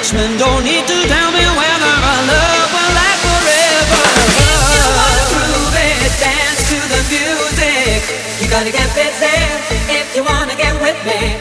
Dutchman don't need to tell me whether our love will last forever. If you wanna prove it, dance to the music. You gotta get busy if you wanna get with me.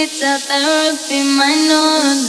Think retail therapy, my no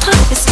kiss